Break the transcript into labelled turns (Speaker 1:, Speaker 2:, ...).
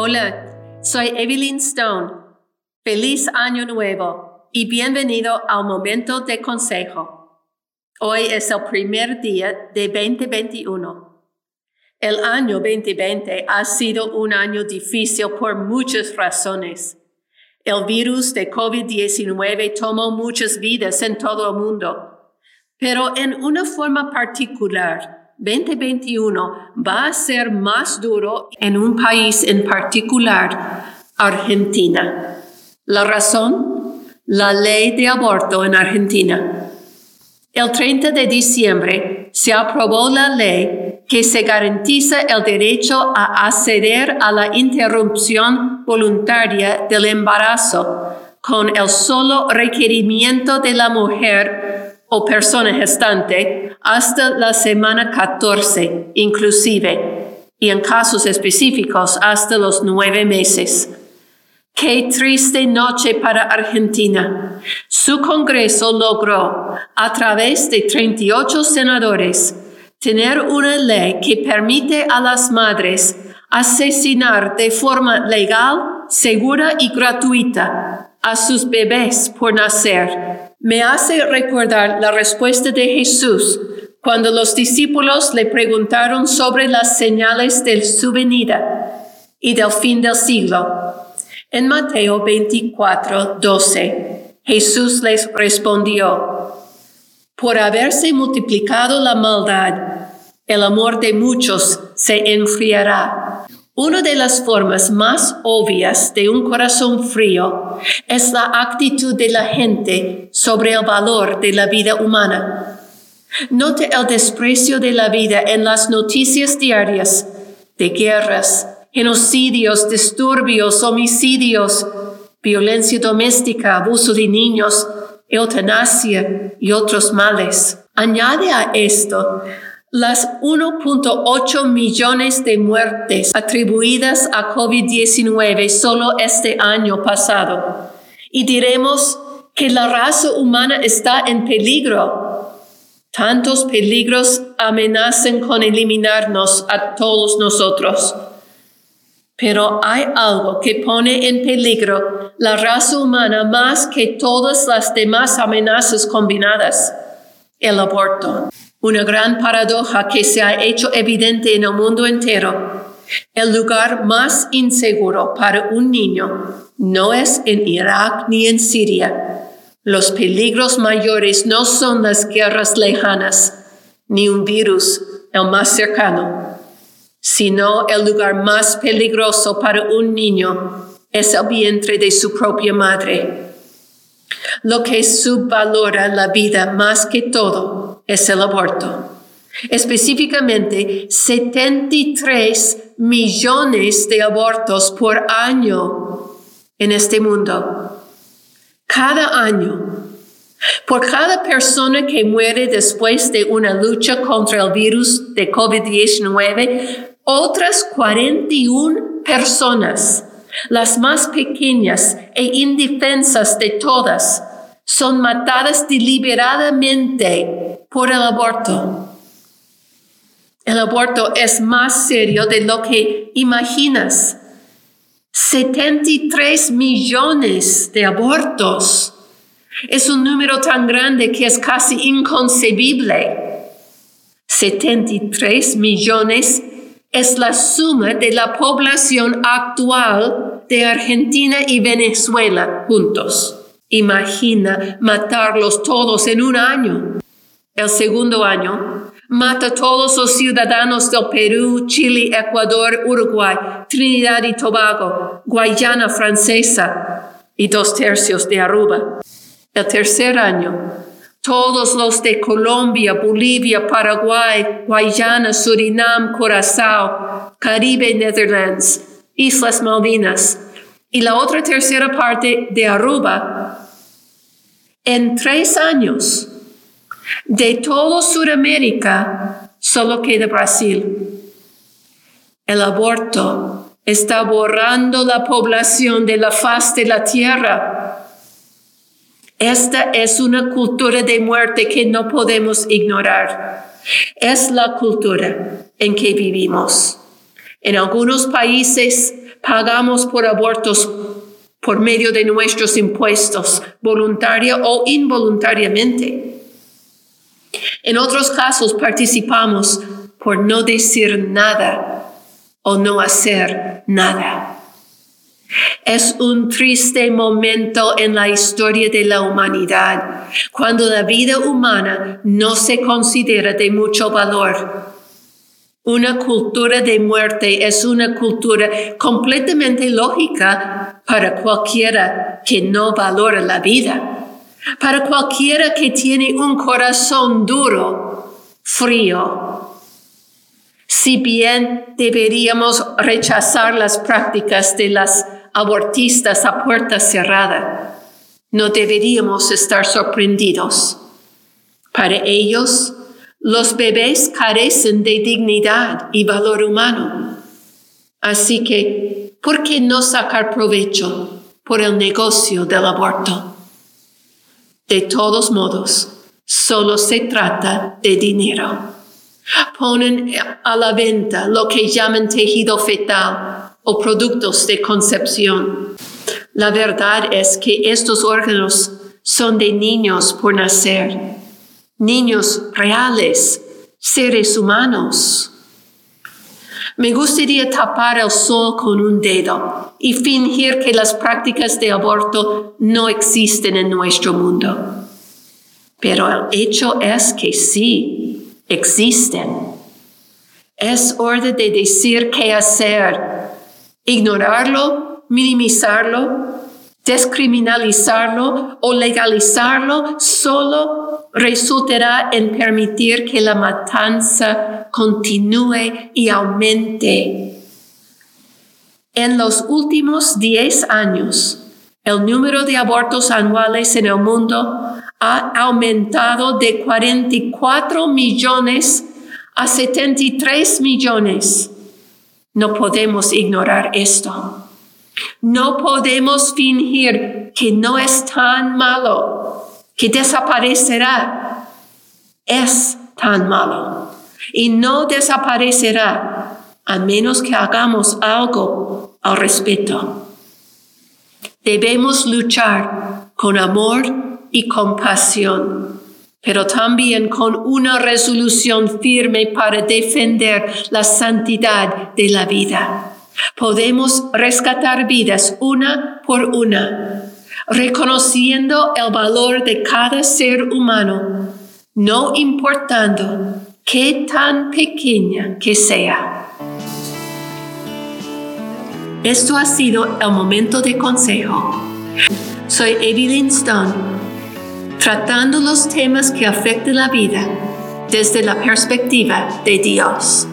Speaker 1: Hola, soy Evelyn Stone. Feliz Año Nuevo y bienvenido al momento de consejo. Hoy es el primer día de 2021. El año 2020 ha sido un año difícil por muchas razones. El virus de COVID-19 tomó muchas vidas en todo el mundo, pero en una forma particular 2021 va a ser más duro en un país en particular, Argentina. La razón, la ley de aborto en Argentina. El 30 de diciembre se aprobó la ley que se garantiza el derecho a acceder a la interrupción voluntaria del embarazo con el solo requerimiento de la mujer o persona gestante hasta la semana 14 inclusive y en casos específicos hasta los nueve meses. Qué triste noche para Argentina. Su Congreso logró, a través de 38 senadores, tener una ley que permite a las madres asesinar de forma legal, segura y gratuita a sus bebés por nacer me hace recordar la respuesta de Jesús cuando los discípulos le preguntaron sobre las señales de su venida y del fin del siglo. En Mateo 24, 12, Jesús les respondió, por haberse multiplicado la maldad, el amor de muchos se enfriará una de las formas más obvias de un corazón frío es la actitud de la gente sobre el valor de la vida humana. Note el desprecio de la vida en las noticias diarias de guerras, genocidios, disturbios, homicidios, violencia doméstica, abuso de niños, eutanasia y otros males. Añade a esto las 1.8 millones de muertes atribuidas a COVID-19 solo este año pasado. Y diremos que la raza humana está en peligro. Tantos peligros amenazan con eliminarnos a todos nosotros. Pero hay algo que pone en peligro la raza humana más que todas las demás amenazas combinadas, el aborto. Una gran paradoja que se ha hecho evidente en el mundo entero. El lugar más inseguro para un niño no es en Irak ni en Siria. Los peligros mayores no son las guerras lejanas, ni un virus, el más cercano, sino el lugar más peligroso para un niño es el vientre de su propia madre. Lo que subvalora la vida más que todo es el aborto. Específicamente, 73 millones de abortos por año en este mundo. Cada año. Por cada persona que muere después de una lucha contra el virus de COVID-19, otras 41 personas, las más pequeñas e indefensas de todas, son matadas deliberadamente por el aborto. El aborto es más serio de lo que imaginas. 73 millones de abortos. Es un número tan grande que es casi inconcebible. 73 millones es la suma de la población actual de Argentina y Venezuela juntos. Imagina matarlos todos en un año. El segundo año, mata a todos los ciudadanos del Perú, Chile, Ecuador, Uruguay, Trinidad y Tobago, Guayana francesa y dos tercios de Aruba. El tercer año, todos los de Colombia, Bolivia, Paraguay, Guayana, Surinam, Curazao, Caribe, Netherlands, Islas Malvinas, y la otra tercera parte de Aruba, en tres años, de todo Sudamérica, solo queda Brasil. El aborto está borrando la población de la faz de la tierra. Esta es una cultura de muerte que no podemos ignorar. Es la cultura en que vivimos. En algunos países pagamos por abortos por medio de nuestros impuestos, voluntaria o involuntariamente. En otros casos participamos por no decir nada o no hacer nada. Es un triste momento en la historia de la humanidad cuando la vida humana no se considera de mucho valor. Una cultura de muerte es una cultura completamente lógica para cualquiera que no valora la vida, para cualquiera que tiene un corazón duro, frío. Si bien deberíamos rechazar las prácticas de las abortistas a puerta cerrada. No deberíamos estar sorprendidos. Para ellos, los bebés carecen de dignidad y valor humano. Así que, ¿por qué no sacar provecho por el negocio del aborto? De todos modos, solo se trata de dinero. Ponen a la venta lo que llaman tejido fetal o productos de concepción. La verdad es que estos órganos son de niños por nacer, niños reales, seres humanos. Me gustaría tapar el sol con un dedo y fingir que las prácticas de aborto no existen en nuestro mundo. Pero el hecho es que sí, existen. Es hora de decir qué hacer ignorarlo, minimizarlo, descriminalizarlo o legalizarlo solo resultará en permitir que la matanza continúe y aumente. En los últimos 10 años, el número de abortos anuales en el mundo ha aumentado de 44 millones a 73 millones. No podemos ignorar esto. No podemos fingir que no es tan malo, que desaparecerá. Es tan malo y no desaparecerá a menos que hagamos algo al respecto. Debemos luchar con amor y compasión pero también con una resolución firme para defender la santidad de la vida. Podemos rescatar vidas una por una, reconociendo el valor de cada ser humano, no importando qué tan pequeña que sea. Esto ha sido el momento de consejo. Soy Evelyn Stone tratando los temas que afectan la vida desde la perspectiva de Dios.